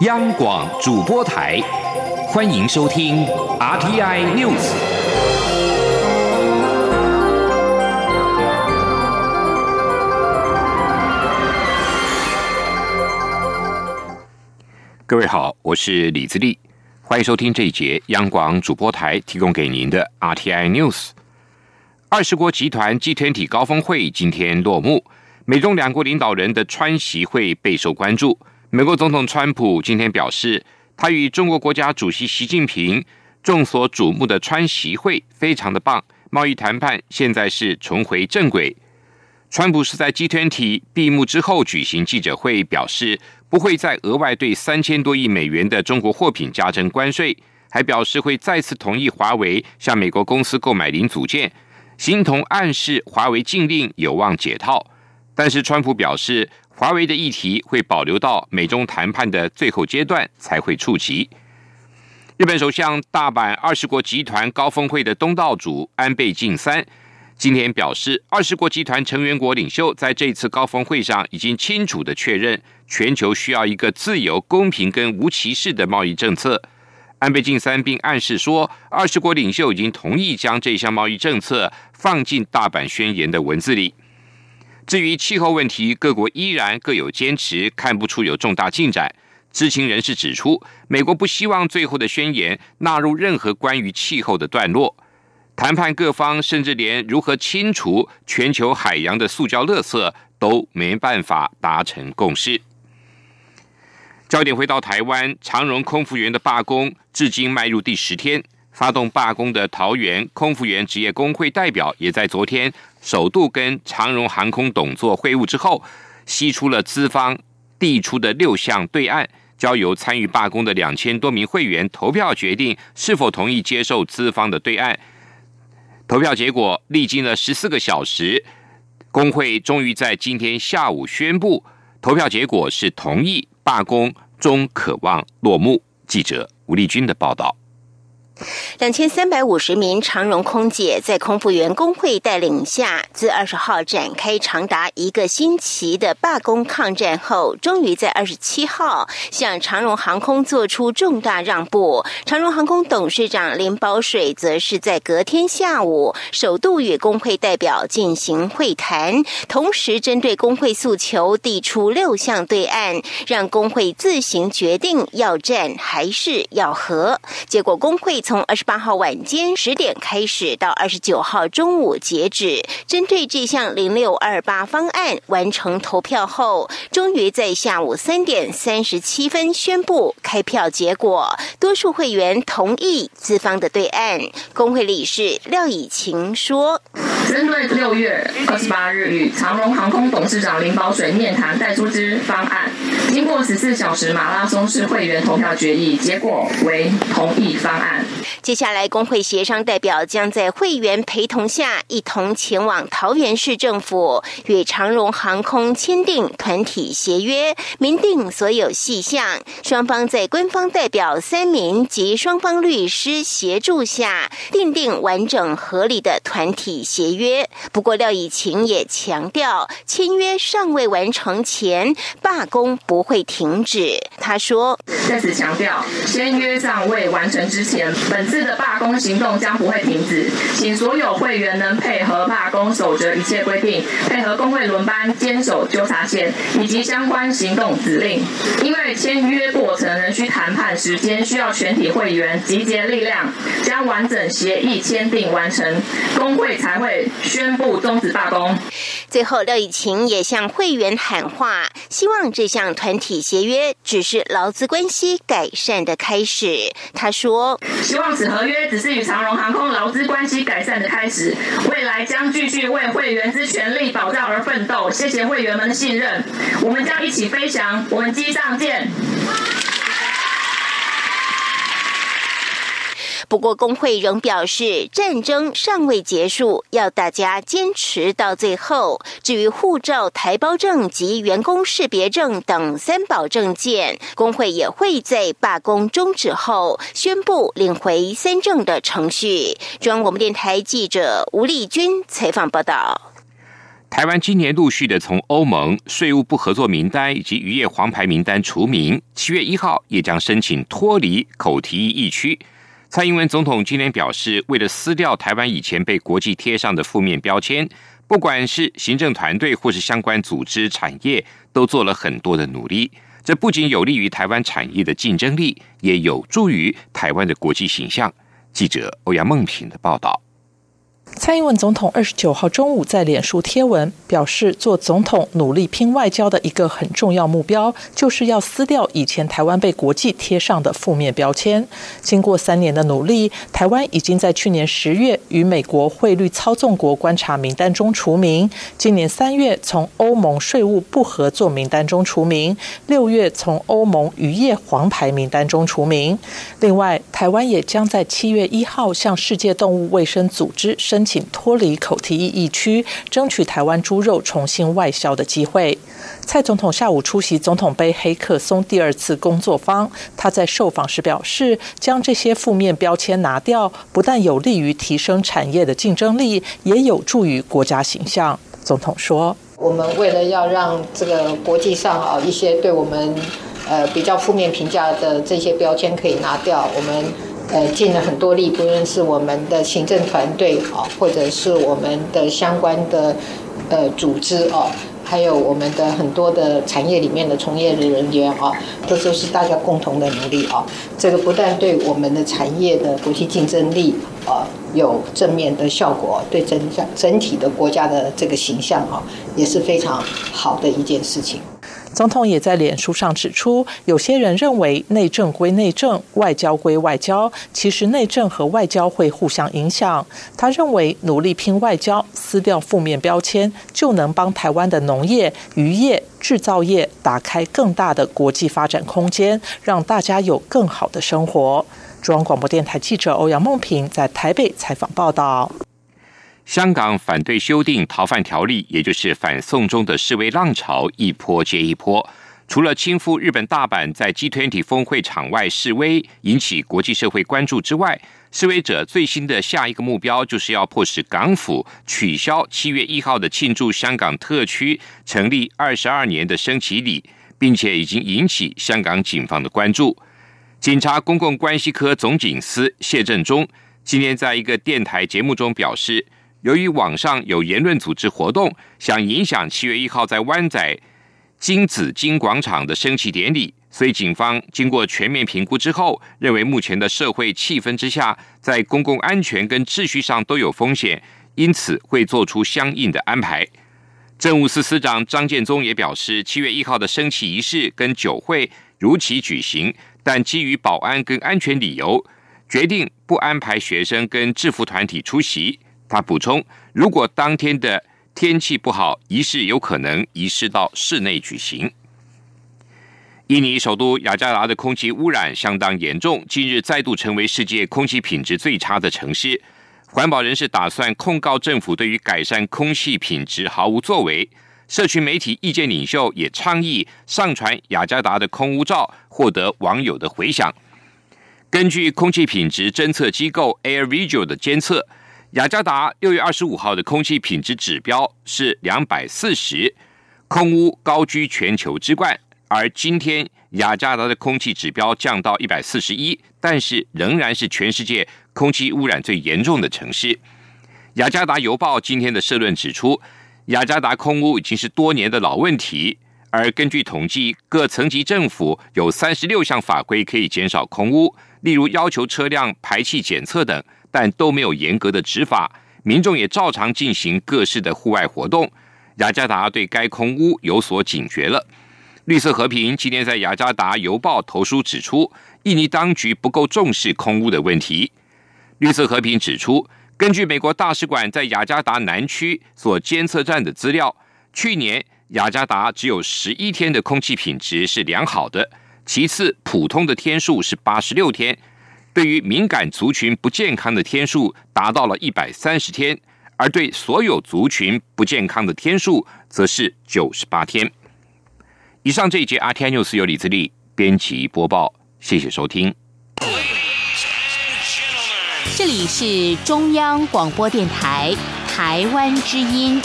央广主播台，欢迎收听 RTI News。各位好，我是李自立，欢迎收听这一节央广主播台提供给您的 RTI News。二十国集团 G 团体高峰会今天落幕，美中两国领导人的川习会备受关注。美国总统川普今天表示，他与中国国家主席习近平众所瞩目的川习会非常的棒，贸易谈判现在是重回正轨。川普是在集团体闭幕之后举行记者会，表示不会再额外对三千多亿美元的中国货品加征关税，还表示会再次同意华为向美国公司购买零组件。形同暗示华为禁令有望解套，但是川普表示，华为的议题会保留到美中谈判的最后阶段才会触及。日本首相大阪二十国集团高峰会的东道主安倍晋三今天表示，二十国集团成员国领袖在这次高峰会上已经清楚的确认，全球需要一个自由、公平跟无歧视的贸易政策。安倍晋三并暗示说，二十国领袖已经同意将这项贸易政策放进大阪宣言的文字里。至于气候问题，各国依然各有坚持，看不出有重大进展。知情人士指出，美国不希望最后的宣言纳入任何关于气候的段落。谈判各方甚至连如何清除全球海洋的塑胶垃圾都没办法达成共识。焦点回到台湾，长荣空服员的罢工至今迈入第十天。发动罢工的桃园空服员职业工会代表，也在昨天首度跟长荣航空董座会晤之后，析出了资方递出的六项对案，交由参与罢工的两千多名会员投票决定是否同意接受资方的对案。投票结果历经了十四个小时，工会终于在今天下午宣布，投票结果是同意。罢工终渴望落幕。记者吴丽君的报道。两千三百五十名长荣空姐在空服员工会带领下，自二十号展开长达一个星期的罢工抗战后，终于在二十七号向长荣航空做出重大让步。长荣航空董事长林宝水则是在隔天下午首度与工会代表进行会谈，同时针对工会诉求递出六项对案，让工会自行决定要战还是要和。结果工会。从二十八号晚间十点开始，到二十九号中午截止，针对这项零六二八方案完成投票后，终于在下午三点三十七分宣布开票结果。多数会员同意资方的对案。工会理事廖以晴说：“针对六月二十八日与长荣航空董事长林宝水面谈带出之方案，经过十四小时马拉松式会员投票决议，结果为同意方案。”接下来，工会协商代表将在会员陪同下，一同前往桃园市政府，与长荣航空签订团体协约，明定所有细项。双方在官方代表三名及双方律师协助下，订定完整合理的团体协约。不过，廖以晴也强调，签约尚未完成前，罢工不会停止。他说：“在此强调，签约尚未完成之前。”本次的罢工行动将不会停止，请所有会员能配合罢工，守着一切规定，配合工会轮班，坚守纠察线以及相关行动指令。因为签约过程仍需谈判时间，需要全体会员集结力量，将完整协议签订完成，工会才会宣布终止罢工。最后，廖以晴也向会员喊话，希望这项团体协约只是劳资关系改善的开始。他说：“希望此合约只是与长荣航空劳资关系改善的开始，未来将继续为会员之权利保障而奋斗。谢谢会员们的信任，我们将一起飞翔。我们机上见。”不过，工会仍表示，战争尚未结束，要大家坚持到最后。至于护照、台胞证及员工识别证等三保证件，工会也会在罢工终止后宣布领回三证的程序。中央广播电台记者吴丽君采访报道。台湾今年陆续的从欧盟税务不合作名单以及渔业黄牌名单除名，七月一号也将申请脱离口蹄疫疫区。蔡英文总统今天表示，为了撕掉台湾以前被国际贴上的负面标签，不管是行政团队或是相关组织、产业，都做了很多的努力。这不仅有利于台湾产业的竞争力，也有助于台湾的国际形象。记者欧阳梦平的报道。蔡英文总统二十九号中午在脸书贴文表示，做总统努力拼外交的一个很重要目标，就是要撕掉以前台湾被国际贴上的负面标签。经过三年的努力，台湾已经在去年十月与美国汇率操纵国观察名单中除名，今年三月从欧盟税务不合作名单中除名，六月从欧盟渔业黄牌名单中除名。另外，台湾也将在七月一号向世界动物卫生组织申。申请脱离口蹄疫疫区，争取台湾猪肉重新外销的机会。蔡总统下午出席总统杯黑客松第二次工作坊，他在受访时表示，将这些负面标签拿掉，不但有利于提升产业的竞争力，也有助于国家形象。总统说：“我们为了要让这个国际上啊一些对我们呃比较负面评价的这些标签可以拿掉，我们。”呃，尽了很多力，不论是我们的行政团队啊，或者是我们的相关的呃组织哦，还有我们的很多的产业里面的从业的人员啊，这都是大家共同的努力啊。这个不但对我们的产业的国际竞争力啊有正面的效果，对整整体的国家的这个形象啊，也是非常好的一件事情。总统也在脸书上指出，有些人认为内政归内政，外交归外交，其实内政和外交会互相影响。他认为努力拼外交，撕掉负面标签，就能帮台湾的农业、渔业、制造业打开更大的国际发展空间，让大家有更好的生活。中央广播电台记者欧阳梦平在台北采访报道。香港反对修订逃犯条例，也就是反送中的示威浪潮一波接一波。除了亲赴日本大阪在 G20 峰会场外示威，引起国际社会关注之外，示威者最新的下一个目标就是要迫使港府取消七月一号的庆祝香港特区成立二十二年的升旗礼，并且已经引起香港警方的关注。警察公共关系科总警司谢振中今天在一个电台节目中表示。由于网上有言论组织活动，想影响七月一号在湾仔金紫荆广场的升旗典礼，所以警方经过全面评估之后，认为目前的社会气氛之下，在公共安全跟秩序上都有风险，因此会做出相应的安排。政务司司长张建宗也表示，七月一号的升旗仪式跟酒会如期举行，但基于保安跟安全理由，决定不安排学生跟制服团体出席。他补充，如果当天的天气不好，仪式有可能移师到室内举行。印尼首都雅加达的空气污染相当严重，近日再度成为世界空气品质最差的城市。环保人士打算控告政府对于改善空气品质毫无作为。社群媒体意见领袖也倡议上传雅加达的空污照，获得网友的回响。根据空气品质侦测机构 Air Visual 的监测。雅加达六月二十五号的空气品质指标是两百四十，空污高居全球之冠。而今天雅加达的空气指标降到一百四十一，但是仍然是全世界空气污染最严重的城市。雅加达邮报今天的社论指出，雅加达空污已经是多年的老问题。而根据统计，各层级政府有三十六项法规可以减少空污，例如要求车辆排气检测等。但都没有严格的执法，民众也照常进行各式的户外活动。雅加达对该空屋有所警觉了。绿色和平今天在雅加达邮报投书指出，印尼当局不够重视空屋的问题。绿色和平指出，根据美国大使馆在雅加达南区所监测站的资料，去年雅加达只有十一天的空气品质是良好的，其次普通的天数是八十六天。对于敏感族群不健康的天数达到了一百三十天，而对所有族群不健康的天数则是九十八天。以上这一节 RTI News 由李自力编辑播报，谢谢收听。这里是中央广播电台台湾之音。